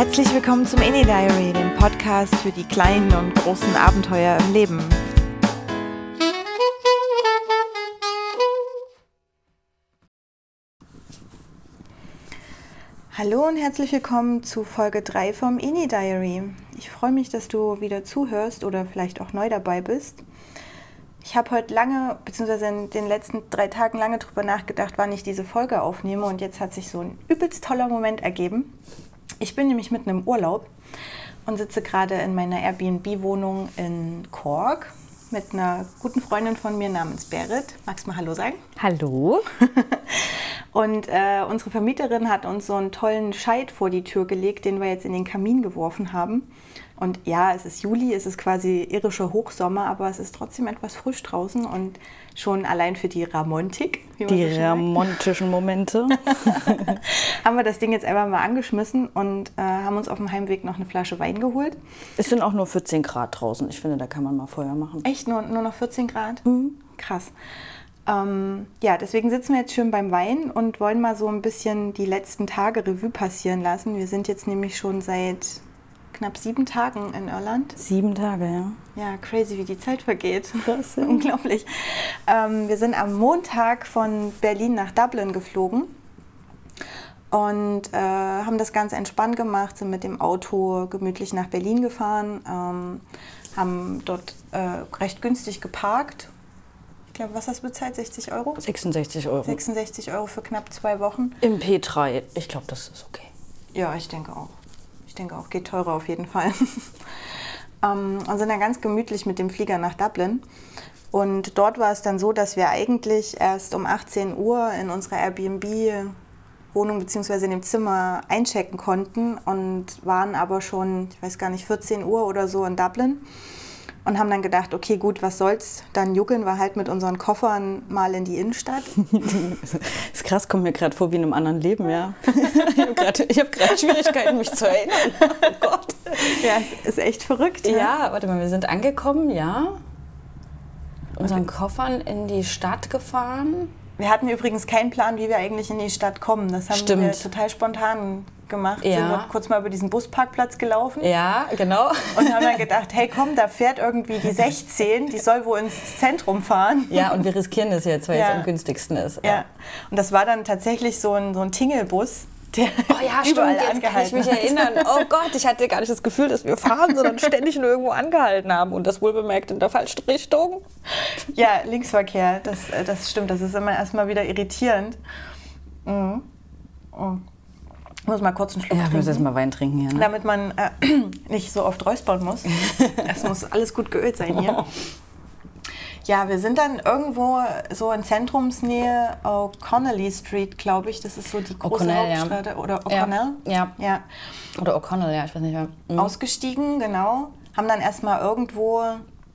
Herzlich willkommen zum Indie Diary, dem Podcast für die kleinen und großen Abenteuer im Leben. Hallo und herzlich willkommen zu Folge 3 vom Indie Diary. Ich freue mich, dass du wieder zuhörst oder vielleicht auch neu dabei bist. Ich habe heute lange, beziehungsweise in den letzten drei Tagen lange drüber nachgedacht, wann ich diese Folge aufnehme und jetzt hat sich so ein übelst toller Moment ergeben. Ich bin nämlich mitten im Urlaub und sitze gerade in meiner Airbnb-Wohnung in Cork mit einer guten Freundin von mir namens Berit. Magst du mal Hallo sagen? Hallo. Und äh, unsere Vermieterin hat uns so einen tollen Scheit vor die Tür gelegt, den wir jetzt in den Kamin geworfen haben. Und ja, es ist Juli, es ist quasi irischer Hochsommer, aber es ist trotzdem etwas frisch draußen und schon allein für die Ramontik. Die so ramontischen Momente. haben wir das Ding jetzt einfach mal angeschmissen und äh, haben uns auf dem Heimweg noch eine Flasche Wein geholt. Es sind auch nur 14 Grad draußen. Ich finde, da kann man mal Feuer machen. Echt? Nur, nur noch 14 Grad? Mhm. Krass. Ähm, ja, deswegen sitzen wir jetzt schön beim Wein und wollen mal so ein bisschen die letzten Tage Revue passieren lassen. Wir sind jetzt nämlich schon seit knapp sieben Tagen in Irland. Sieben Tage, ja. Ja, crazy, wie die Zeit vergeht. Das ist unglaublich. Ähm, wir sind am Montag von Berlin nach Dublin geflogen und äh, haben das ganz entspannt gemacht, sind mit dem Auto gemütlich nach Berlin gefahren, ähm, haben dort äh, recht günstig geparkt. Ich glaube, was hast du bezahlt? 60 Euro? 66 Euro. 66 Euro für knapp zwei Wochen. Im P3. Ich glaube, das ist okay. Ja, ich denke auch. Ich denke auch, geht teurer auf jeden Fall. ähm, und sind dann ganz gemütlich mit dem Flieger nach Dublin. Und dort war es dann so, dass wir eigentlich erst um 18 Uhr in unserer Airbnb-Wohnung bzw. in dem Zimmer einchecken konnten und waren aber schon, ich weiß gar nicht, 14 Uhr oder so in Dublin und haben dann gedacht, okay, gut, was soll's, dann juckeln wir halt mit unseren Koffern mal in die Innenstadt. das ist krass, kommt mir gerade vor wie in einem anderen Leben, ja. ich habe gerade Schwierigkeiten, mich zu erinnern. Oh Gott. Ja, ist echt verrückt. Ja, ja warte mal, wir sind angekommen, ja. Unseren Koffern in die Stadt gefahren. Wir hatten übrigens keinen Plan, wie wir eigentlich in die Stadt kommen. Das haben Stimmt. wir total spontan gemacht, ja. sind wir kurz mal über diesen Busparkplatz gelaufen. Ja, genau. Und haben dann gedacht, hey komm, da fährt irgendwie die 16, die soll wohl ins Zentrum fahren. Ja, und wir riskieren das jetzt, weil ja. es am günstigsten ist. Ja. Und das war dann tatsächlich so ein, so ein Tingelbus. Der oh ja, überall stimmt, jetzt kann ich mich erinnern. Oh Gott, ich hatte gar nicht das Gefühl, dass wir fahren, sondern ständig nur irgendwo angehalten haben und das wohl bemerkt in der falschen Richtung. Ja, Linksverkehr, das, äh, das stimmt. Das ist immer erstmal wieder irritierend. Mhm. Mhm. Ich muss mal kurz einen Schluck ja, trinken. Ja, muss jetzt mal Wein trinken hier. Ne? Damit man äh, nicht so oft räuspern muss. es muss alles gut geölt sein hier. Ja, wir sind dann irgendwo so in Zentrumsnähe O'Connelly Street, glaube ich. Das ist so die große Hauptstraße. Ja. Oder O'Connell? Ja. ja. Oder O'Connell, ja, ich weiß nicht mehr. Mhm. Ausgestiegen, genau. Haben dann erstmal irgendwo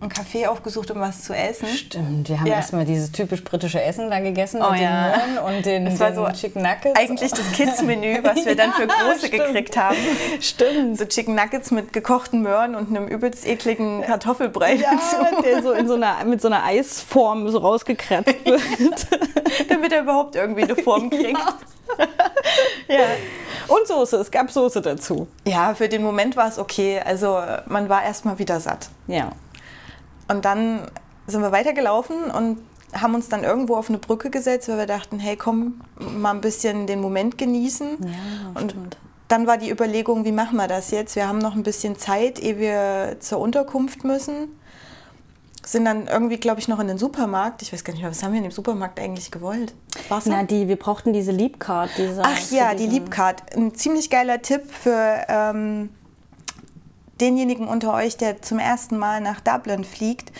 ein Café aufgesucht, um was zu essen. Stimmt, wir haben ja. erstmal dieses typisch britische Essen da gegessen oh, mit ja. den Möhren und den, das war so Chicken Nuggets. Eigentlich das Kids-Menü, was wir dann für Große ja, gekriegt haben. Stimmt. So Chicken Nuggets mit gekochten Möhren und einem übelst ekligen Kartoffelbrei ja, dazu. der so, in so einer, mit so einer Eisform so rausgekratzt wird. Damit er überhaupt irgendwie eine Form kriegt. ja. Und Soße, es gab Soße dazu. Ja, für den Moment war es okay. Also man war erstmal wieder satt. Ja. Und dann sind wir weitergelaufen und haben uns dann irgendwo auf eine Brücke gesetzt, weil wir dachten, hey, komm, mal ein bisschen den Moment genießen. Ja, und stimmt. dann war die Überlegung, wie machen wir das jetzt? Wir haben noch ein bisschen Zeit, ehe wir zur Unterkunft müssen. Sind dann irgendwie, glaube ich, noch in den Supermarkt. Ich weiß gar nicht mehr, was haben wir in dem Supermarkt eigentlich gewollt? Wasser? Na, die, wir brauchten diese. Diese, Ach ja, die Leapcard. Ein ziemlich geiler Tipp für ähm, denjenigen unter euch, der zum ersten Mal nach Dublin fliegt,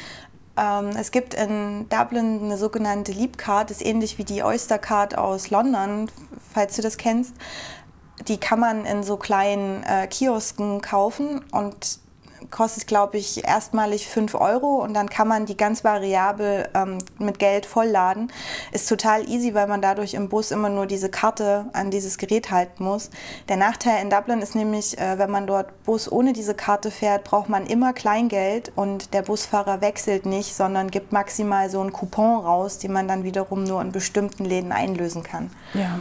ähm, es gibt in Dublin eine sogenannte Leap Card, ist ähnlich wie die Oyster Card aus London, falls du das kennst. Die kann man in so kleinen äh, Kiosken kaufen und kostet, glaube ich, erstmalig 5 Euro und dann kann man die ganz variabel ähm, mit Geld vollladen. Ist total easy, weil man dadurch im Bus immer nur diese Karte an dieses Gerät halten muss. Der Nachteil in Dublin ist nämlich, äh, wenn man dort Bus ohne diese Karte fährt, braucht man immer Kleingeld und der Busfahrer wechselt nicht, sondern gibt maximal so einen Coupon raus, den man dann wiederum nur in bestimmten Läden einlösen kann. Ja.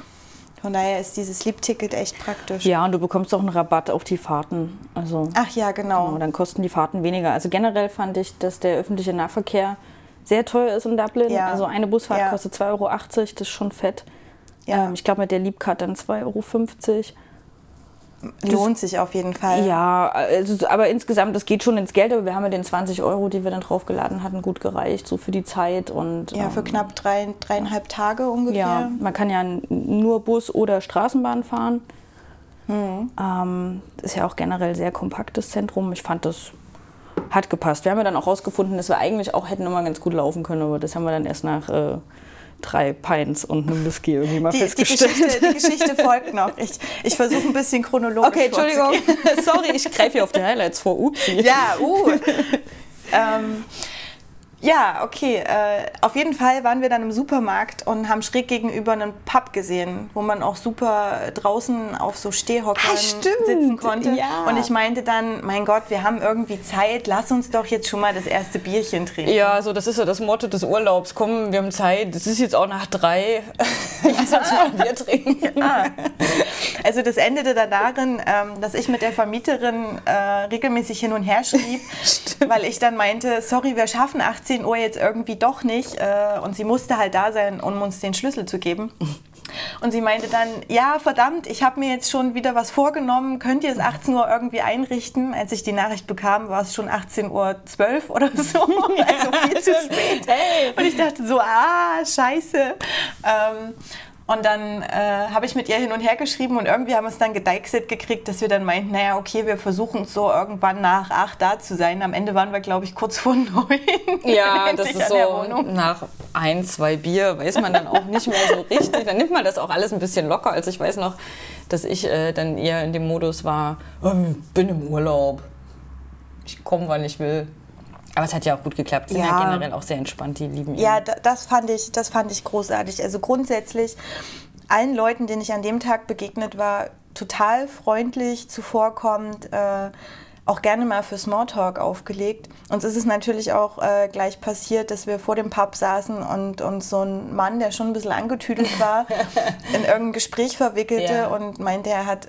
Von daher ist dieses Sleep-Ticket echt praktisch. Ja, und du bekommst auch einen Rabatt auf die Fahrten. Also, Ach ja, genau. genau. Dann kosten die Fahrten weniger. Also generell fand ich, dass der öffentliche Nahverkehr sehr teuer ist in Dublin. Ja. Also eine Busfahrt ja. kostet 2,80 Euro, das ist schon fett. Ja. Ähm, ich glaube mit der Liebcard dann 2,50 Euro. Lohnt sich auf jeden Fall. Ja, also, aber insgesamt, das geht schon ins Geld, aber wir haben ja den 20 Euro, die wir dann draufgeladen hatten, gut gereicht, so für die Zeit. Und, ja, für ähm, knapp drei, dreieinhalb Tage ungefähr. Ja, man kann ja nur Bus oder Straßenbahn fahren. Hm. Ähm, ist ja auch generell sehr kompaktes Zentrum. Ich fand das hat gepasst. Wir haben ja dann auch rausgefunden, dass wir eigentlich auch hätten immer ganz gut laufen können, aber das haben wir dann erst nach äh, drei Pints und einem Whisky irgendwie mal die, festgestellt. Die Geschichte, die Geschichte folgt noch. Ich, ich versuche ein bisschen chronologisch Okay, Entschuldigung. Sorry, ich greife hier auf die Highlights vor. Upsi. Ja, uh. ähm, ja, okay. Äh, auf jeden Fall waren wir dann im Supermarkt und haben schräg gegenüber einen Pub gesehen, wo man auch super draußen auf so Stehhockern ah, sitzen konnte. Ja. Und ich meinte dann, mein Gott, wir haben irgendwie Zeit, lass uns doch jetzt schon mal das erste Bierchen trinken. Ja, so das ist ja das Motto des Urlaubs. Komm, wir haben Zeit, es ist jetzt auch nach drei, lass uns mal ein Bier trinken. Ja. Also das endete dann darin, ähm, dass ich mit der Vermieterin äh, regelmäßig hin und her schrieb, weil ich dann meinte, sorry, wir schaffen 18 18 Uhr jetzt irgendwie doch nicht. Äh, und sie musste halt da sein, um uns den Schlüssel zu geben. Und sie meinte dann, ja, verdammt, ich habe mir jetzt schon wieder was vorgenommen, könnt ihr es 18 Uhr irgendwie einrichten? Als ich die Nachricht bekam, war es schon 18.12 Uhr oder so, also viel zu spät. Und ich dachte so, ah, scheiße. Ähm, und dann äh, habe ich mit ihr hin und her geschrieben und irgendwie haben wir es dann gedeichselt gekriegt, dass wir dann meinten, naja, okay, wir versuchen so irgendwann nach acht da zu sein. Am Ende waren wir, glaube ich, kurz vor neun. Ja, das ist so nach ein, zwei Bier weiß man dann auch nicht mehr so richtig. Dann nimmt man das auch alles ein bisschen locker. Also ich weiß noch, dass ich äh, dann eher in dem Modus war, oh, bin im Urlaub. Ich komme, wann ich will. Aber es hat ja auch gut geklappt. Sie sind ja, ja generell auch sehr entspannt, die lieben ihn. Ja, das fand ich, das fand ich großartig. Also grundsätzlich allen Leuten, denen ich an dem Tag begegnet war, total freundlich, zuvorkommend. Äh, auch gerne mal für Smalltalk aufgelegt. Uns ist es natürlich auch äh, gleich passiert, dass wir vor dem Pub saßen und uns so ein Mann, der schon ein bisschen angetüdelt war, in irgendein Gespräch verwickelte ja. und meinte, er hat,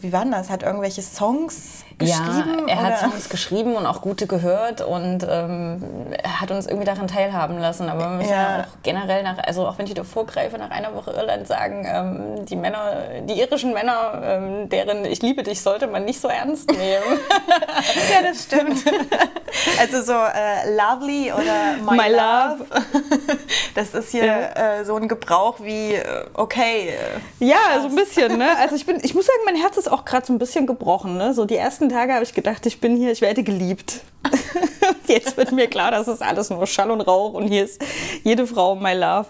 wie war das, hat irgendwelche Songs geschrieben? Ja, er oder? hat Songs geschrieben und auch gute gehört und ähm, hat uns irgendwie daran teilhaben lassen. Aber wir müssen ja. ja. auch generell, nach, also auch wenn ich da vorgreife, nach einer Woche Irland sagen, ähm, die Männer, die irischen Männer, ähm, deren Ich liebe dich sollte man nicht so ernst nehmen. ja, das stimmt. Also so äh, lovely oder my, my love. love. Das ist hier ja. äh, so ein Gebrauch wie äh, okay. Äh, ja, so ein bisschen. Ne? Also ich bin, ich muss sagen, mein Herz ist auch gerade so ein bisschen gebrochen. Ne? So die ersten Tage habe ich gedacht, ich bin hier, ich werde geliebt. Jetzt wird mir klar, das ist alles nur Schall und Rauch und hier ist jede Frau my love.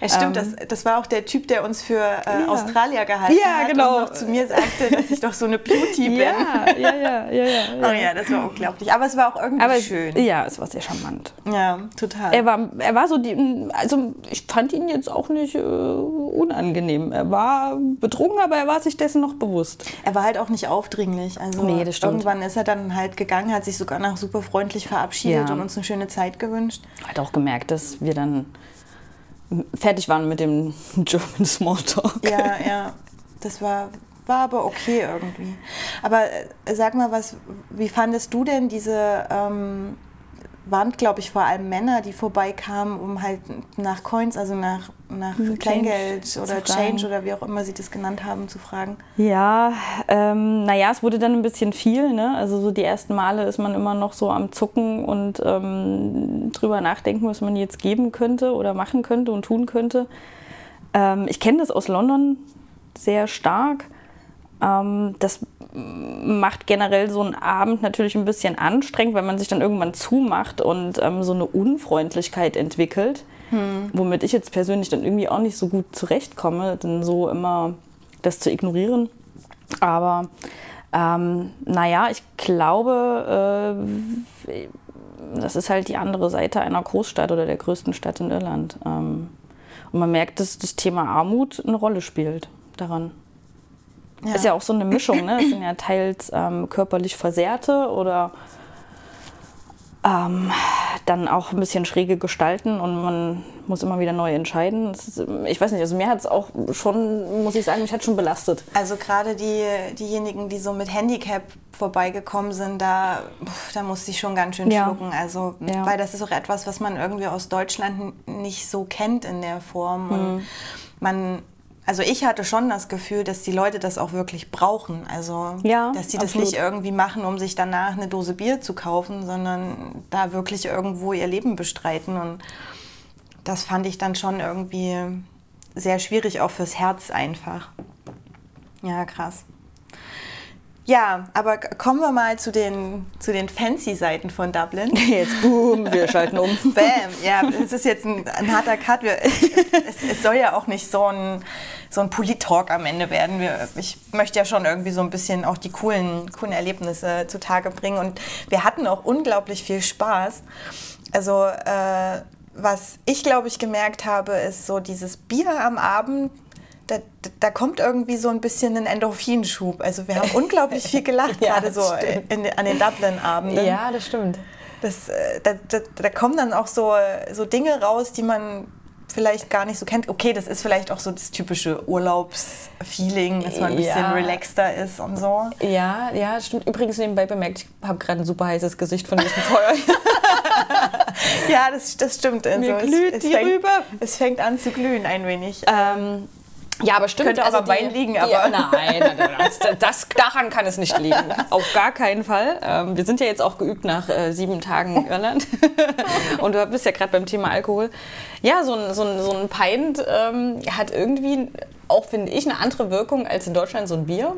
Ja, stimmt, ähm, das, das war auch der Typ, der uns für äh, ja. Australier gehalten ja, hat genau. und noch zu mir sagte, dass ich doch so eine Beauty bin. Ja, ja, ja, ja, ja. Oh ja, das war unglaublich. Aber es war auch irgendwie Aber schön. Ja, es war sehr charmant. Ja, total. Er war, er war so die, also ich fand ihn jetzt auch nicht äh, unangenehm. Er war betrunken, aber er war sich dessen noch bewusst. Er war halt auch nicht aufdringlich. Also nee, das stimmt. irgendwann ist er dann halt gegangen, hat sich sogar noch super freundlich verabschiedet ja. und uns eine schöne Zeit gewünscht. Hat auch gemerkt, dass wir dann fertig waren mit dem German Smalltalk. Ja, ja. Das war, war aber okay irgendwie. Aber äh, sag mal, was, wie fandest du denn diese ähm, waren, glaube ich, vor allem Männer, die vorbeikamen, um halt nach Coins, also nach, nach Change Kleingeld oder Change oder wie auch immer sie das genannt haben, zu fragen. Ja, ähm, naja, es wurde dann ein bisschen viel. Ne? Also so die ersten Male ist man immer noch so am Zucken und ähm, drüber nachdenken, was man jetzt geben könnte oder machen könnte und tun könnte. Ähm, ich kenne das aus London sehr stark. Ähm, das macht generell so einen Abend natürlich ein bisschen anstrengend, weil man sich dann irgendwann zumacht und ähm, so eine Unfreundlichkeit entwickelt, hm. womit ich jetzt persönlich dann irgendwie auch nicht so gut zurechtkomme, denn so immer das zu ignorieren. Aber ähm, naja, ich glaube, äh, das ist halt die andere Seite einer Großstadt oder der größten Stadt in Irland. Ähm, und man merkt, dass das Thema Armut eine Rolle spielt daran. Ja. Ist ja auch so eine Mischung, ne? Es sind ja teils ähm, körperlich Versehrte oder ähm, dann auch ein bisschen schräge gestalten und man muss immer wieder neu entscheiden. Ist, ich weiß nicht, also mir hat es auch schon, muss ich sagen, mich hat schon belastet. Also gerade die, diejenigen, die so mit Handicap vorbeigekommen sind, da, da musste ich schon ganz schön ja. schlucken. Also, ja. weil das ist auch etwas, was man irgendwie aus Deutschland nicht so kennt in der Form. Und mhm. man also ich hatte schon das Gefühl, dass die Leute das auch wirklich brauchen. Also ja, dass sie das absolut. nicht irgendwie machen, um sich danach eine Dose Bier zu kaufen, sondern da wirklich irgendwo ihr Leben bestreiten. Und das fand ich dann schon irgendwie sehr schwierig, auch fürs Herz einfach. Ja, krass. Ja, aber kommen wir mal zu den, zu den Fancy-Seiten von Dublin. Jetzt boom, wir schalten um. Bam, ja, es ist jetzt ein, ein harter Cut. Wir, es, es, soll ja auch nicht so ein, so ein Polit-Talk am Ende werden. Wir, ich möchte ja schon irgendwie so ein bisschen auch die coolen, coolen Erlebnisse zutage bringen. Und wir hatten auch unglaublich viel Spaß. Also, äh, was ich glaube ich gemerkt habe, ist so dieses Bier am Abend da, da, kommt irgendwie so ein bisschen ein Endorphinschub. Also wir haben unglaublich viel gelacht, ja, gerade so in, an den Dublin-Abenden. Ja, das stimmt. Das, äh, da, da, da, kommen dann auch so, so Dinge raus, die man vielleicht gar nicht so kennt. Okay, das ist vielleicht auch so das typische Urlaubsfeeling, dass man ein bisschen ja. relaxter ist und so. Ja, ja, stimmt. Übrigens nebenbei bemerkt, ich habe gerade ein super heißes Gesicht von diesem Feuer. ja, das, das stimmt. Also Mir glüht es, es die fängt, rüber. Es fängt an zu glühen ein wenig. Ähm, ja, aber stimmt. Könnte auch also am Wein liegen, aber. Die, nein, das, das, daran kann es nicht liegen. Auf gar keinen Fall. Ähm, wir sind ja jetzt auch geübt nach äh, sieben Tagen Irland. Und du bist ja gerade beim Thema Alkohol. Ja, so ein, so ein, so ein Pint ähm, hat irgendwie auch, finde ich, eine andere Wirkung als in Deutschland so ein Bier.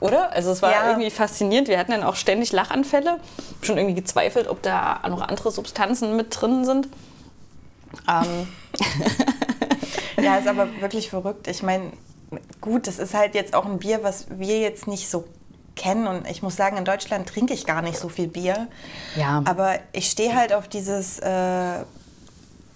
Oder? Also es war ja. irgendwie faszinierend. Wir hatten dann auch ständig Lachanfälle. Schon irgendwie gezweifelt, ob da noch andere Substanzen mit drin sind. Ähm. Ja, ist aber wirklich verrückt. Ich meine, gut, das ist halt jetzt auch ein Bier, was wir jetzt nicht so kennen. Und ich muss sagen, in Deutschland trinke ich gar nicht so viel Bier. Ja. Aber ich stehe halt auf dieses äh,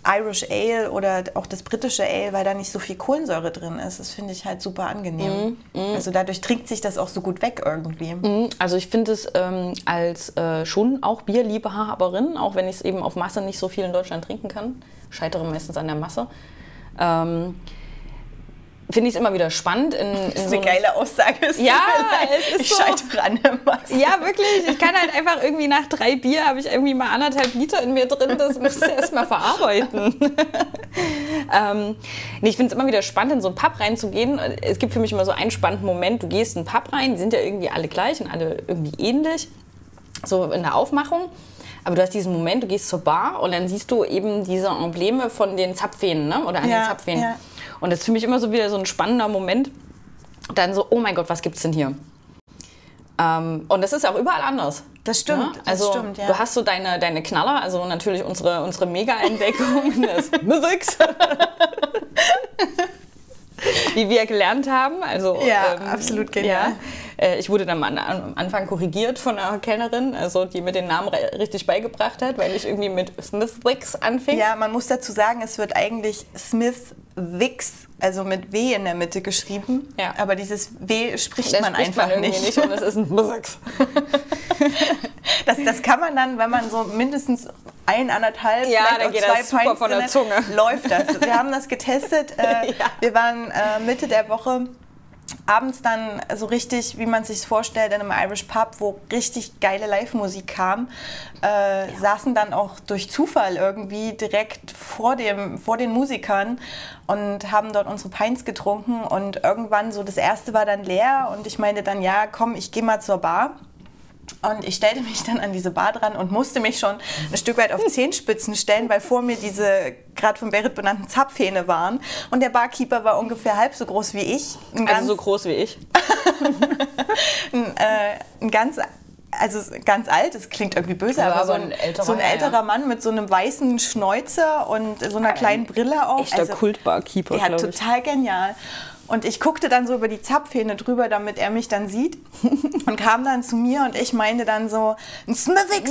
Irish Ale oder auch das britische Ale, weil da nicht so viel Kohlensäure drin ist. Das finde ich halt super angenehm. Mm, mm. Also dadurch trinkt sich das auch so gut weg irgendwie. Mm, also ich finde es ähm, als äh, schon auch Bierliebhaberin, auch wenn ich es eben auf Masse nicht so viel in Deutschland trinken kann, scheitere meistens an der Masse. Ähm, finde ich es immer wieder spannend. In, in das ist so eine geile Aussage. ja, es ist ich so, scheitere an der Masse. Ja, wirklich. Ich kann halt einfach irgendwie nach drei Bier habe ich irgendwie mal anderthalb Liter in mir drin. Das muss ich erst mal verarbeiten. ähm, nee, ich finde es immer wieder spannend, in so einen Pub reinzugehen. Es gibt für mich immer so einen spannenden Moment. Du gehst in einen Pub rein, die sind ja irgendwie alle gleich und alle irgendwie ähnlich. So in der Aufmachung. Aber du hast diesen Moment, du gehst zur Bar und dann siehst du eben diese Embleme von den Zapfhähnen ne? oder an ja, den Zapfhähnen. Ja. Und das ist für mich immer so wieder so ein spannender Moment. Dann so, oh mein Gott, was gibt's denn hier? Ähm, und das ist auch überall anders. Das stimmt. Ja? Also das stimmt, ja. du hast so deine, deine Knaller, also natürlich unsere, unsere Mega-Entdeckung des Mythics. wie wir gelernt haben. Also, ja, ähm, absolut genial. Ja. Äh, ich wurde dann am Anfang korrigiert von einer Kellnerin, also die mir den Namen richtig beigebracht hat, weil ich irgendwie mit Smithwicks anfing. Ja, man muss dazu sagen, es wird eigentlich Smithwicks, also mit W in der Mitte geschrieben. Ja. Aber dieses W spricht das man spricht einfach man nicht. nicht. Und es ist ein Smithwicks. das, das kann man dann, wenn man so mindestens ein, anderthalb, ja, dann geht zwei das super von der Zunge. läuft das. Wir haben das getestet. Äh, ja. Wir waren äh, Mitte der Woche abends dann so richtig, wie man sich vorstellt, in einem Irish Pub, wo richtig geile Live-Musik kam, äh, ja. saßen dann auch durch Zufall irgendwie direkt vor, dem, vor den Musikern und haben dort unsere Pints getrunken und irgendwann so das erste war dann leer und ich meinte dann, ja, komm, ich gehe mal zur Bar. Und ich stellte mich dann an diese Bar dran und musste mich schon ein Stück weit auf Zehenspitzen stellen, weil vor mir diese gerade von Berit benannten Zapfhähne waren. Und der Barkeeper war ungefähr halb so groß wie ich. Ein also so groß wie ich. ein, äh, ein ganz also ganz alt, das klingt irgendwie böse, aber, aber so, ein, älterer, so ein älterer ja. Mann mit so einem weißen Schnäuzer und so einer kleiner Brille auch. Echter also, Kultbarkeeper, Ja, total genial. Und ich guckte dann so über die Zapfhähne drüber, damit er mich dann sieht. Und kam dann zu mir und ich meinte dann so, ein Smithix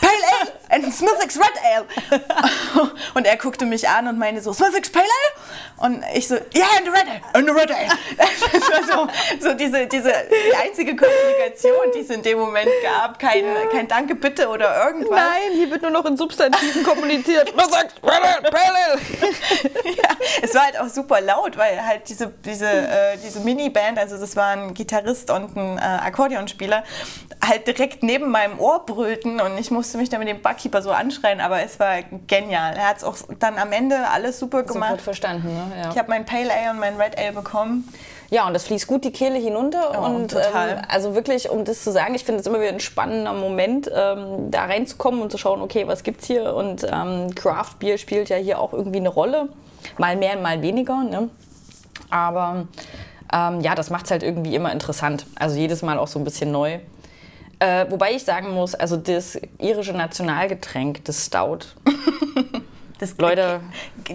Pale Ale ein Smithix Red Ale. Und er guckte mich an und meinte so, Smithix Pale Ale? Und ich so, ja, yeah, and the Red Ale, and the Red Ale. Das war so, so diese, diese die einzige Kommunikation, die es in dem Moment gab. Kein, kein Danke, bitte oder irgendwas. Nein, hier wird nur noch in Substantiven kommuniziert. Smithix Red Ale, Pale Ale. Ja, es war halt auch super laut, weil halt diese, diese, äh, diese Mini-Band, also das war ein Gitarrist und ein äh, Akkordeonspieler, halt direkt neben meinem Ohr brüllten und ich musste mich dann mit dem Barkeeper so anschreien, aber es war genial. Er hat es auch dann am Ende alles super gemacht. Sofort verstanden, ne? Ja. Ich habe mein Pale Ale und mein Red Ale bekommen. Ja, und das fließt gut die Kehle hinunter. Oh, und total. Ähm, also wirklich, um das zu sagen, ich finde es immer wieder ein spannender Moment, ähm, da reinzukommen und zu schauen, okay, was gibt's hier? Und ähm, Craft Beer spielt ja hier auch irgendwie eine Rolle. Mal mehr, mal weniger. Ne? Aber ähm, ja, das macht es halt irgendwie immer interessant. Also jedes Mal auch so ein bisschen neu. Äh, wobei ich sagen muss, also das irische Nationalgetränk, das Stout. Das Leute,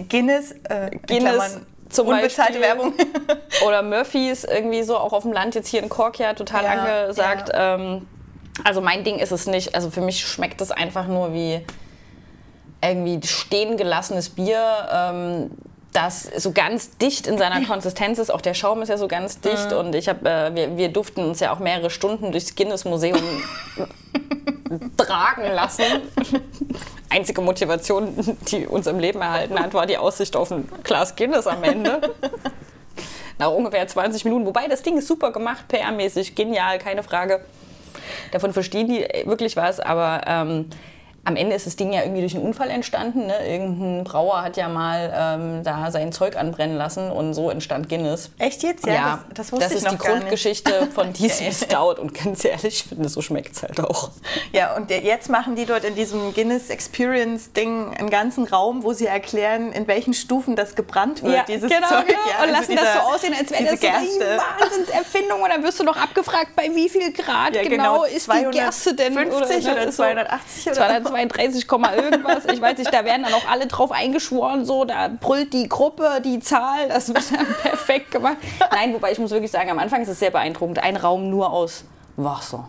Guinness, äh, in Guinness zum unbezahlte Beispiel. Werbung. oder Murphys irgendwie so auch auf dem Land jetzt hier in Cork ja total Ja, angesagt. Ähm, also mein Ding ist es nicht. Also für mich schmeckt es einfach nur wie irgendwie stehen gelassenes Bier, ähm, das so ganz dicht in seiner Konsistenz ist. Auch der Schaum ist ja so ganz dicht und ich habe, äh, wir, wir durften uns ja auch mehrere Stunden durchs Guinness Museum tragen lassen. Einzige Motivation, die uns im Leben erhalten hat, war die Aussicht auf ein Glas Guinness am Ende. Nach ungefähr 20 Minuten. Wobei das Ding ist super gemacht, PR-mäßig, genial, keine Frage. Davon verstehen die wirklich was, aber ähm, am Ende ist das Ding ja irgendwie durch einen Unfall entstanden. Ne? Irgendein Brauer hat ja mal ähm, da sein Zeug anbrennen lassen und so entstand Guinness. Echt jetzt? Ja, ja das, das wusste das ich noch Das ist die Grundgeschichte nicht. von diesem okay. Stout. Und ganz ehrlich, ich finde, so schmeckt es halt auch. Ja, und jetzt machen die dort in diesem Guinness Experience-Ding einen ganzen Raum, wo sie erklären, in welchen Stufen das gebrannt wird, ja, dieses genau, Zeug. Genau. Ja, und also lassen diese, das so aussehen, als wäre das so eine Wahnsinnserfindung. Und dann wirst du noch abgefragt, bei wie viel Grad ja, genau, genau ist die Gerste denn? 50 oder, oder 280 oder 280. 32, irgendwas. Ich weiß nicht, da werden dann auch alle drauf eingeschworen, so, da brüllt die Gruppe, die Zahl, das wird dann perfekt gemacht. Nein, wobei ich muss wirklich sagen, am Anfang ist es sehr beeindruckend. Ein Raum nur aus Wasser.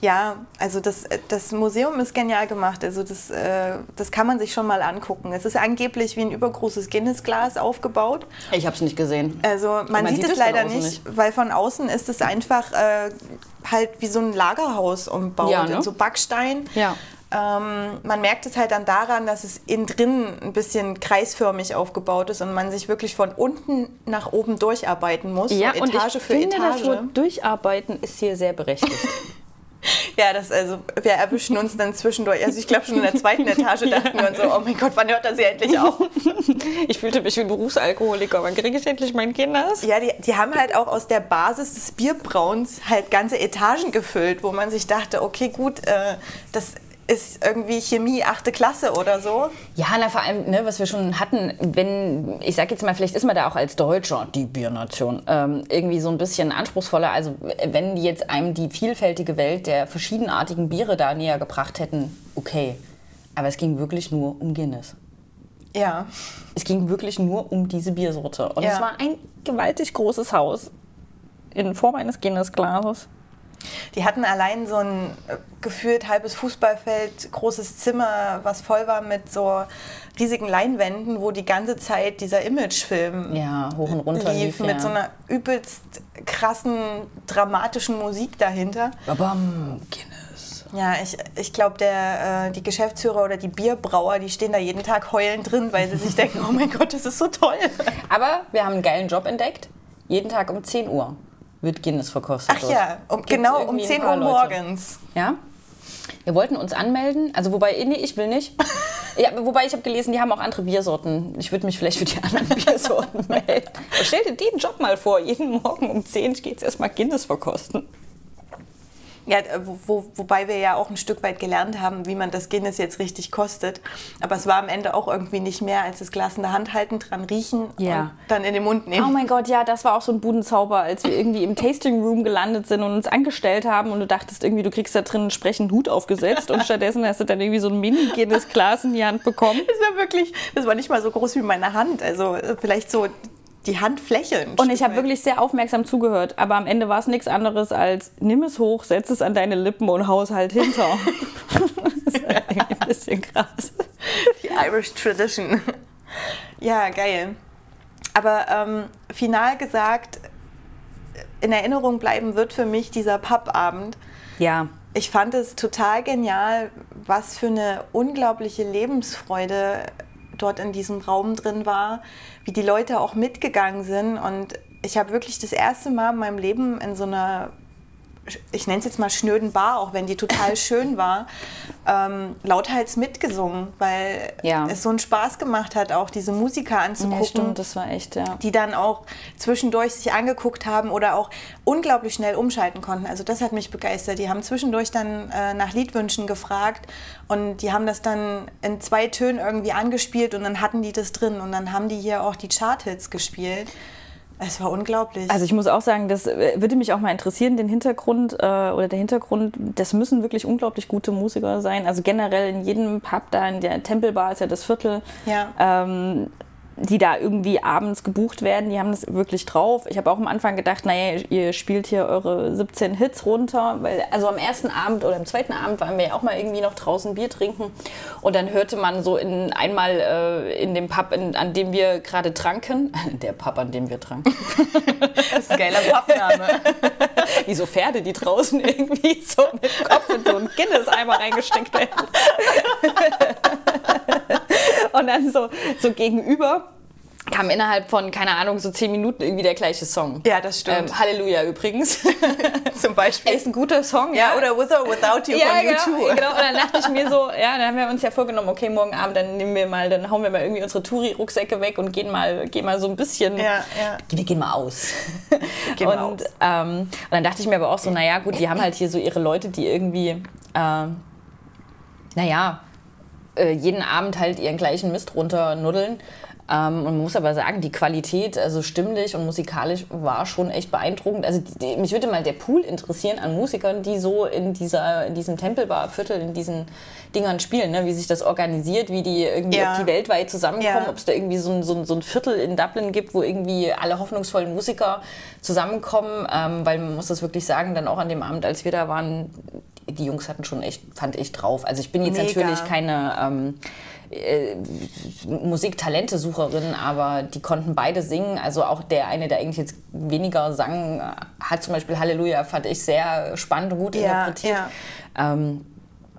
Ja, also das, das Museum ist genial gemacht. Also das, äh, das kann man sich schon mal angucken. Es ist angeblich wie ein übergroßes Guinness-Glas aufgebaut. Ich habe es nicht gesehen. Also man, man sieht, sieht, es leider nicht, nicht, weil von außen ist es einfach äh, halt wie so ein Lagerhaus umbaut. Ja, ne? In so Backstein. Ja. Ähm, man merkt es halt dann daran, dass es innen drin ein bisschen kreisförmig aufgebaut ist und man sich wirklich von unten nach oben durcharbeiten muss, Ja, so und Etage ich für finde, Etage. das Wort Durcharbeiten ist hier sehr berechtigt. Ja, das also, wir erwischen uns dann zwischendurch. Also ich glaube schon in der zweiten Etage dachten wir uns so, oh mein Gott, wann hört das hier endlich auf? Ich fühlte mich wie ein Berufsalkoholiker. Wann kriege ich endlich mein Kinders? Ja, die, die haben halt auch aus der Basis des Bierbrauens halt ganze Etagen gefüllt, wo man sich dachte, okay, gut, äh, das ist irgendwie Chemie achte Klasse oder so. Ja, na vor allem, ne, was wir schon hatten, wenn, ich sag jetzt mal, vielleicht ist man da auch als Deutscher, die Biernation, ähm, irgendwie so ein bisschen anspruchsvoller. Also wenn die jetzt einem die vielfältige Welt der verschiedenartigen Biere da näher gebracht hätten, okay. Aber es ging wirklich nur um Guinness. Ja. Es ging wirklich nur um diese Biersorte. Und Ja. es war ein gewaltig großes Haus in Form eines Guinness-Glases. Die hatten allein so ein äh, gefühlt halbes Fußballfeld, großes Zimmer, was voll war mit so riesigen Leinwänden, wo die ganze Zeit dieser Imagefilm Ja, hoch und runter lief, lief. mit ja. so einer übelst krassen, dramatischen Musik dahinter. Babam, Guinness. Ja, ich, ich glaube, äh, die Geschäftsführer oder die Bierbrauer, die stehen da jeden Tag heulend drin, weil sie sich denken, oh mein Gott, das ist so toll. Aber wir haben einen geilen Job entdeckt. Jeden Tag um 10 Uhr wird Guinness verkostet. Ach dort. ja, um, genau um irgendwie ein 10 paar Uhr morgens. Ja. Wir wollten uns anmelden, also wobei, nee, ich will nicht. Ja, wobei ich habe gelesen, die haben auch andere Biersorten. Ich würde mich vielleicht für die anderen Biersorten melden. Aber stell dir den Job mal vor, jeden Morgen um 10 geht es erstmal Guinness verkosten. Ja, wo, wo, wobei wir ja auch ein Stück weit gelernt haben, wie man das Guinness jetzt richtig kostet. Aber es war am Ende auch irgendwie nicht mehr als das Glas in der Hand halten, dran riechen Ja. und dann in den Mund Oh nehmen. mein Gott, ja, das war auch so ein Budenzauber, als wir irgendwie im Tasting Room gelandet sind und uns angestellt haben und du dachtest irgendwie, du kriegst da drin einen sprechenden Hut aufgesetzt und stattdessen hast du dann irgendwie so ein Mini-Guinness-Glas in die Hand bekommen. Das war wirklich, das war nicht mal so groß wie meine Hand. Also äh, vielleicht so die Handfläche. ein Und ich habe wirklich sehr aufmerksam zugehört, aber am Ende war es nichts anderes als nimm es hoch, setz es an deine Lippen und haus halt hinter. das ist eigentlich ein bisschen krass. Die Irish Tradition. Ja, geil. Aber ähm, final gesagt, in Erinnerung bleiben wird für mich dieser Pappabend. Ja, Ich fand es total genial, was für eine unglaubliche Lebensfreude dort in diesem Raum drin war, wie die Leute auch mitgegangen sind. Und ich habe wirklich das erste Mal in meinem Leben in so einer, ich nenne es jetzt mal schnöden Bar, auch wenn die total schön war, ähm, lauthals mitgesungen, weil Ja. es so einen Spaß gemacht hat, auch diese Musiker anzugucken ja stimmt, das war echt, ja. die dann auch zwischendurch sich angeguckt haben oder auch unglaublich schnell umschalten konnten. Also das hat mich begeistert. Die haben zwischendurch dann äh, nach Liedwünschen gefragt und die haben das dann in zwei Tönen irgendwie angespielt und dann hatten die das drin und dann haben die hier auch die Charthits gespielt. Es war unglaublich. Also ich muss auch sagen, das äh, würde mich auch mal interessieren, den Hintergrund äh, oder der Hintergrund, das müssen wirklich unglaublich gute Musiker sein. Also generell in jedem Pub da, in der Tempelbar ist ja das Viertel, Ja. ähm, die da irgendwie abends gebucht werden, die haben das wirklich drauf. Ich habe auch am Anfang gedacht, naja, ihr spielt hier eure 17 Hits runter, weil also am ersten Abend oder am zweiten Abend waren wir ja auch mal irgendwie noch draußen Bier trinken und dann hörte man so in, einmal äh, in dem Pub, in, an dem wir gerade tranken, der Pub, an dem wir tranken, das ist ein geiler Pappname. wie so Pferde, die draußen irgendwie so mit dem Kopf in so einen Guinness-Eimer reingesteckt werden. Und dann so, so gegenüber kam innerhalb von, keine Ahnung, so zehn Minuten irgendwie der gleiche Song. Ja, das stimmt. Ähm, Halleluja übrigens. Zum Beispiel. Ist ein guter Song. ja, oder With or Without You ja, von genau, U2. genau. Und dann dachte ich mir so, ja, dann haben wir uns ja vorgenommen, okay, morgen Abend, dann nehmen wir mal, dann hauen wir mal irgendwie unsere Touri-Rucksäcke weg und gehen mal, gehen mal so ein bisschen. Ja, ja. Wir gehen mal aus. Gehen mal und, aus. Ähm, und dann dachte ich mir aber auch so, naja, gut, die haben halt hier so ihre Leute, die irgendwie, ähm, naja, äh, jeden Abend halt ihren gleichen Mist runternuddeln. Ähm, und man muss aber sagen, die Qualität, also stimmlich und musikalisch, war schon echt beeindruckend. Also die, die, mich würde mal der Pool interessieren an Musikern, die so in, dieser, in diesem Tempelbar-Viertel, in diesen Dingern spielen, ne? wie sich das organisiert, wie die irgendwie, Ja. ob die weltweit zusammenkommen, Ja. ob es da irgendwie so ein, so, ein, so ein Viertel in Dublin gibt, wo irgendwie alle hoffnungsvollen Musiker zusammenkommen. Ähm, weil man muss das wirklich sagen, dann auch an dem Abend, als wir da waren, die Jungs hatten schon echt, fand ich drauf. Also ich bin jetzt Mega. natürlich keine ähm, äh, Musiktalente-Sucherin, aber die konnten beide singen. Also auch der eine, der eigentlich jetzt weniger sang, hat zum Beispiel Halleluja, fand ich sehr spannend und gut Ja, interpretiert. ja. Ähm,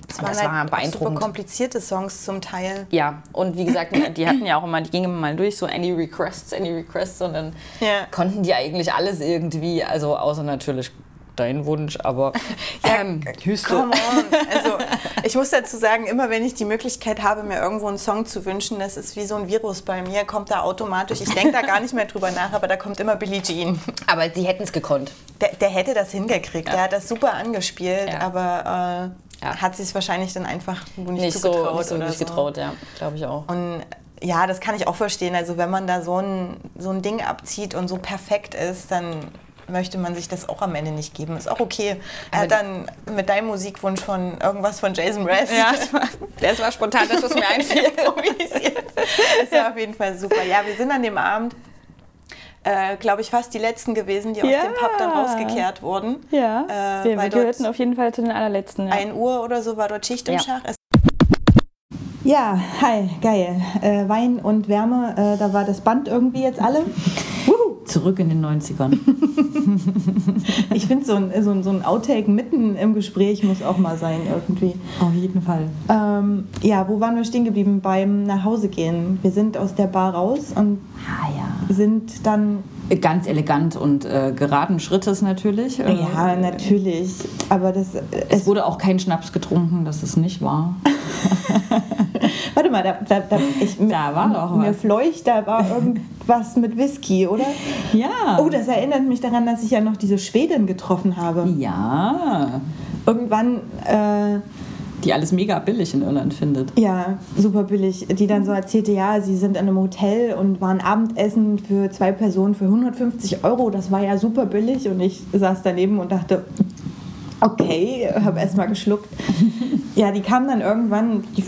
und waren das halt war auch Super beeindruckend. komplizierte Songs zum Teil. Ja, und wie gesagt, die hatten ja auch immer, die gingen immer mal durch, so Any Requests, Any Requests, und dann Ja. konnten die eigentlich alles irgendwie, also außer natürlich dein Wunsch, aber ähm, Hüste. Also ich muss dazu sagen, immer wenn ich die Möglichkeit habe, mir irgendwo einen Song zu wünschen, das ist wie so ein Virus bei mir, kommt da automatisch. Ich denke da gar nicht mehr drüber nach, aber da kommt immer Billie Jean. Aber die hätten es gekonnt. Der, der hätte das hingekriegt. Der hat das super angespielt, Ja. aber äh, Ja. hat sich wahrscheinlich dann einfach nicht, Nicht so, zugetraut nicht so oder nicht getraut, ja, glaube ich auch. Und ja, das kann ich auch verstehen. Also wenn man da so ein, so ein Ding abzieht und so perfekt ist, dann möchte man sich das auch am Ende nicht geben. Ist auch okay. Er hat dann mit deinem Musikwunsch von irgendwas von Jason Mraz Ja, das war, das war spontan, das, was mir einfiel. Das ist ja auf jeden Fall super. Ja, wir sind an dem Abend, äh, glaube ich, fast die letzten gewesen, die aus Ja. dem Pub dann rausgekehrt wurden. Ja, Äh, wir, weil wir gehörten auf jeden Fall zu den allerletzten. Ja. 1 Uhr oder so war dort Schicht im Ja. Schach. Ja, hi, geil. Äh, Wein und Wärme, äh, da war das Band irgendwie jetzt alle. Zurück in den 90ern. Ich finde, so ein, so, ein, so ein Outtake mitten im Gespräch muss auch mal sein irgendwie. Auf jeden Fall. Ähm, ja, wo waren wir stehen geblieben? Beim Nachhausegehen. Wir sind aus der Bar raus und Ah ja. sind dann, Ganz elegant und äh, geraden Schrittes natürlich. Äh, ja, natürlich, aber das, Es es, wurde auch kein Schnaps getrunken, das ist nicht wahr. warte mal, da, da, da, ich, Da war doch mir was. fleucht, da war irgendwas mit Whisky, oder? Ja. Oh, das erinnert mich daran, dass ich ja noch diese Schwedin getroffen habe. ja. Irgendwann, äh, Die alles mega billig in Irland findet. Ja, super billig. Die dann so erzählte, ja, sie sind in einem Hotel und waren Abendessen für zwei Personen für 150 Euro. Das war ja super billig. Und ich saß daneben und dachte, okay, habe erstmal geschluckt. Ja, die kamen dann irgendwann, die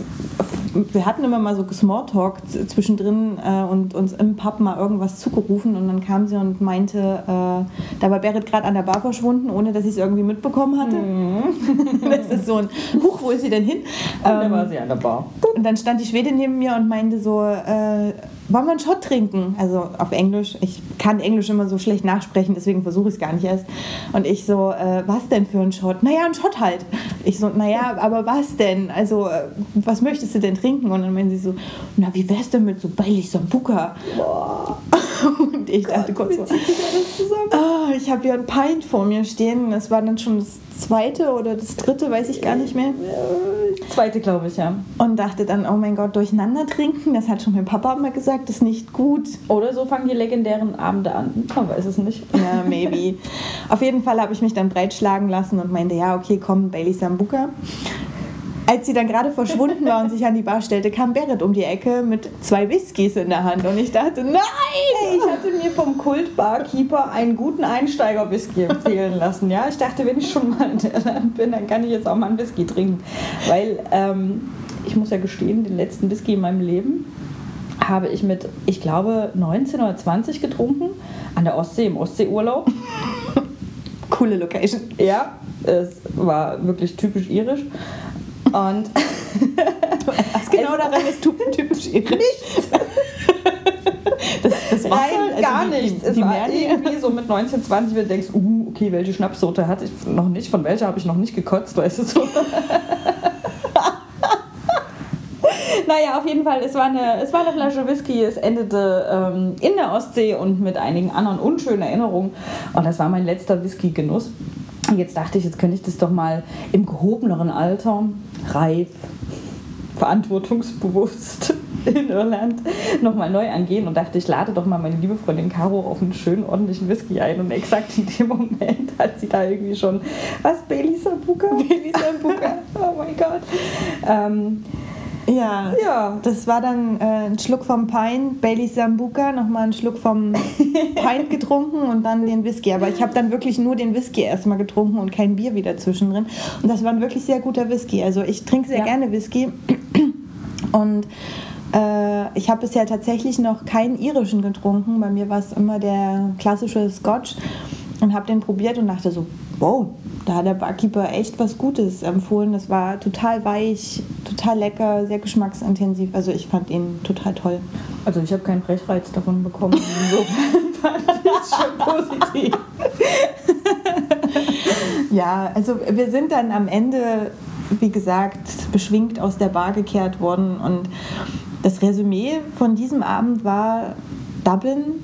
wir hatten immer mal so Smalltalk zwischendrin äh, und uns im Pub mal irgendwas zugerufen und dann kam sie und meinte, äh, da war Berit gerade an der Bar verschwunden, ohne dass ich es irgendwie mitbekommen hatte. das ist so ein, huch, wo ist sie denn hin? Da Ähm, war sie an der Bar. und dann stand die Schwedin neben mir und meinte so, äh, wollen wir einen Shot trinken? Also auf Englisch. Ich kann Englisch immer so schlecht nachsprechen, deswegen versuche ich es gar nicht erst. Und ich so, äh, was denn für ein Shot? Naja, ein Shot halt. Ich so, naja, aber was denn? Also, äh, was möchtest du denn trinken? Und dann meinte sie so, na, wie wär's denn mit so Bailey Sambuca? Und ich dachte kurz so, ah, ich habe hier ein Pint vor mir stehen. Das war dann schon das zweite oder das dritte, weiß ich gar nicht mehr. Zweite, glaube ich, ja. Und dachte dann, oh mein Gott, durcheinander trinken, das hat schon mein Papa immer gesagt, ist nicht gut. Oder so fangen die legendären Abende an. Man weiß es nicht. Ja, maybe. Auf jeden Fall habe ich mich dann breitschlagen lassen und meinte, ja, okay, komm, Bailey Sambuca. Als sie dann gerade verschwunden war und sich an die Bar stellte, kam Berit um die Ecke mit zwei Whiskys in der Hand. Und ich dachte, nein! Ich hatte mir vom Kult-Barkeeper einen guten Einsteiger-Whisky empfehlen lassen. Ja, ich dachte, wenn ich schon mal in Irland bin, dann kann ich jetzt auch mal einen Whisky trinken. Weil ähm, ich muss ja gestehen, den letzten Whisky in meinem Leben habe ich mit, ich glaube, 19 oder 20 getrunken. An der Ostsee, im Ostseeurlaub. Coole Location. Ja, es war wirklich typisch irisch. Und Was genau daran ist typisch irisch? Das, das Wasser, Nein, also gar die, nichts. Die, es die war Merli- irgendwie so mit 19, 20, wenn du denkst, uh, okay, welche Schnapssorte hatte ich noch nicht, von welcher habe ich noch nicht gekotzt, weißt du so. naja, auf jeden Fall, es war, eine, es war eine Flasche Whisky, es endete ähm, in der Ostsee und mit einigen anderen unschönen Erinnerungen. Und das war mein letzter Whisky-Genuss. Und Jetzt dachte ich, jetzt könnte ich das doch mal im gehobeneren Alter, reif, verantwortungsbewusst in Irland nochmal neu angehen und dachte, ich lade doch mal meine liebe Freundin Caro auf einen schönen, ordentlichen Whisky ein und exakt in dem Moment hat sie da irgendwie schon, was, Bailey Sambuca? Bailey Sambuca, oh mein Gott. Ähm, Ja, ja, das war dann äh, ein Schluck vom Pint, Bailey Sambuca, nochmal einen Schluck vom Pint getrunken und dann den Whisky. Aber ich habe dann wirklich nur den Whisky erstmal getrunken und kein Bier wieder zwischendrin. Und das war ein wirklich sehr guter Whisky. Also ich trinke sehr Ja. gerne Whisky. Und äh, ich habe bisher tatsächlich noch keinen irischen getrunken. Bei mir war es immer der klassische Scotch und habe den probiert und dachte so, wow, da hat der Barkeeper echt was Gutes empfohlen. Das war total weich, total lecker, sehr geschmacksintensiv. Also ich fand ihn total toll. also ich habe keinen Brechreiz davon bekommen. Insofern fand ich es schon positiv. Ja, also wir sind dann am Ende, wie gesagt, beschwingt aus der Bar gekehrt worden und das Resümee von diesem Abend war, Dublin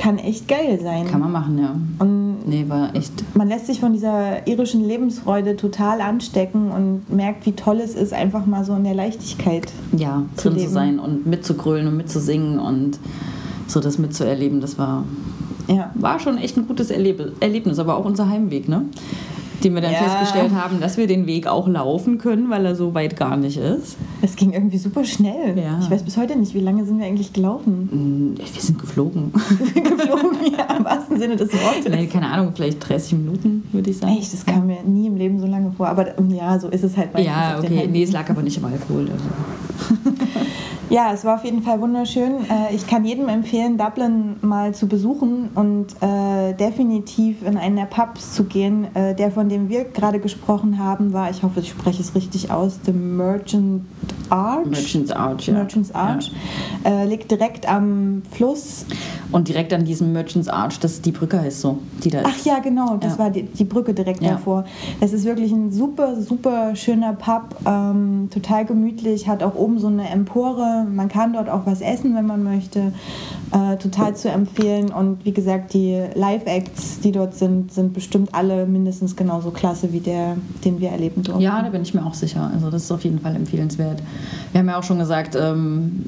kann echt geil sein. Kann man machen, ja. Und Nee, war echt man lässt sich von dieser irischen Lebensfreude total anstecken und merkt, wie toll es ist, einfach mal so in der Leichtigkeit. ja, zu drin zu leben. sein und mitzugrölen und mitzusingen und so das mitzuerleben, das war, Ja. war schon echt ein gutes Erleb Erlebnis, aber auch unser Heimweg, ne? Den wir dann Ja. festgestellt haben, dass wir den Weg auch laufen können, weil er so weit gar nicht ist. Es ging irgendwie super schnell. Ja. Ich weiß bis heute nicht, wie lange sind wir eigentlich gelaufen? Mm, Wir sind geflogen. Geflogen, ja, im wahrsten Sinne des Wortes. nee, keine Ahnung, vielleicht 30 Minuten, würde ich sagen. Echt, das kam mir nie im Leben so lange vor. Aber ähm, ja, so ist es halt meistens Ja, okay. Nee, es lag aber nicht am Alkohol. Also. Ja, es war auf jeden Fall wunderschön. Äh, Ich kann jedem empfehlen, Dublin mal zu besuchen und äh, definitiv in einen der Pubs zu gehen. Äh, der, von dem wir gerade gesprochen haben, war, ich hoffe, ich spreche es richtig aus, The Merchant Arch. Merchant's Arch, ja. Merchant's Arch. Äh, liegt direkt am Fluss. Und direkt an diesem Merchant's Arch, das die Brücke heißt so, die da ist. Ach ja, genau, das Ja. war die, die Brücke direkt Ja. davor. Das ist wirklich ein super, super schöner Pub, ähm, total gemütlich, hat auch oben so eine Empore. Man kann dort auch was essen, wenn man möchte. Äh, total zu empfehlen. Und wie gesagt, die Live-Acts, die dort sind, sind bestimmt alle mindestens genauso klasse wie der, den wir erleben durften. Ja, da bin ich mir auch sicher. Also das ist auf jeden Fall empfehlenswert. Wir haben ja auch schon gesagt, ähm,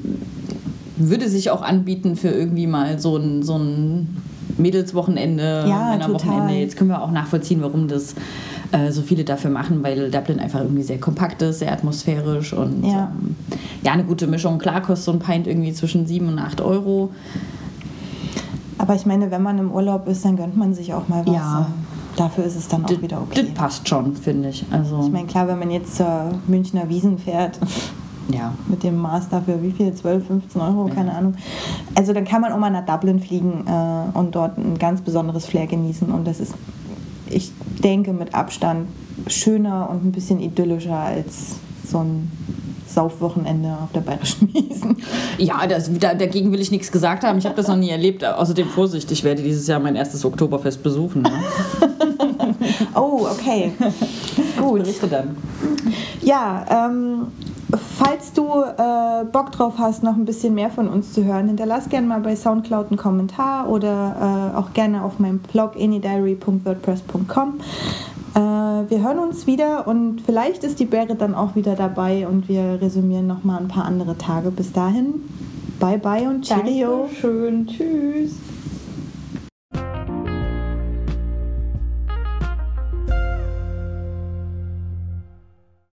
würde sich auch anbieten für irgendwie mal so ein, so ein Mädelswochenende, Ja, Männerwochenende. Jetzt können wir auch nachvollziehen, warum das äh, so viele dafür machen, weil Dublin einfach irgendwie sehr kompakt ist, sehr atmosphärisch und Ja. ähm, ja, eine gute Mischung. Klar kostet so ein Pint irgendwie zwischen 7 und 8 Euro. Aber ich meine, wenn man im Urlaub ist, dann gönnt man sich auch mal was. Ja. Dafür ist es dann auch wieder okay. Das passt schon, finde ich. Also, Ich meine, klar, wenn man jetzt zur Münchner Wiesen fährt, Ja. Mit dem Master für wie viel? 12, 15 Euro, Ja. keine Ahnung. Also dann kann man auch mal nach Dublin fliegen äh, und dort ein ganz besonderes Flair genießen. Und das ist, ich denke, mit Abstand schöner und ein bisschen idyllischer als so ein Saufwochenende auf der Bayerischen Wiesen. Ja, das, da, dagegen will ich nichts gesagt haben. Ich habe das noch nie erlebt. Außerdem Vorsicht, ich werde dieses Jahr mein erstes Oktoberfest besuchen. Ne? Oh, okay. Gut. Berichte dann. Ja, ähm, falls du äh, Bock drauf hast, noch ein bisschen mehr von uns zu hören, hinterlass gerne mal bei Soundcloud einen Kommentar oder äh, auch gerne auf meinem Blog anydiary.wordpress.com. Äh, wir hören uns wieder und vielleicht ist die Bäre dann auch wieder dabei und wir resümieren noch mal ein paar andere Tage. Bis dahin, bye bye und Cheerio. Schön. Tschüss.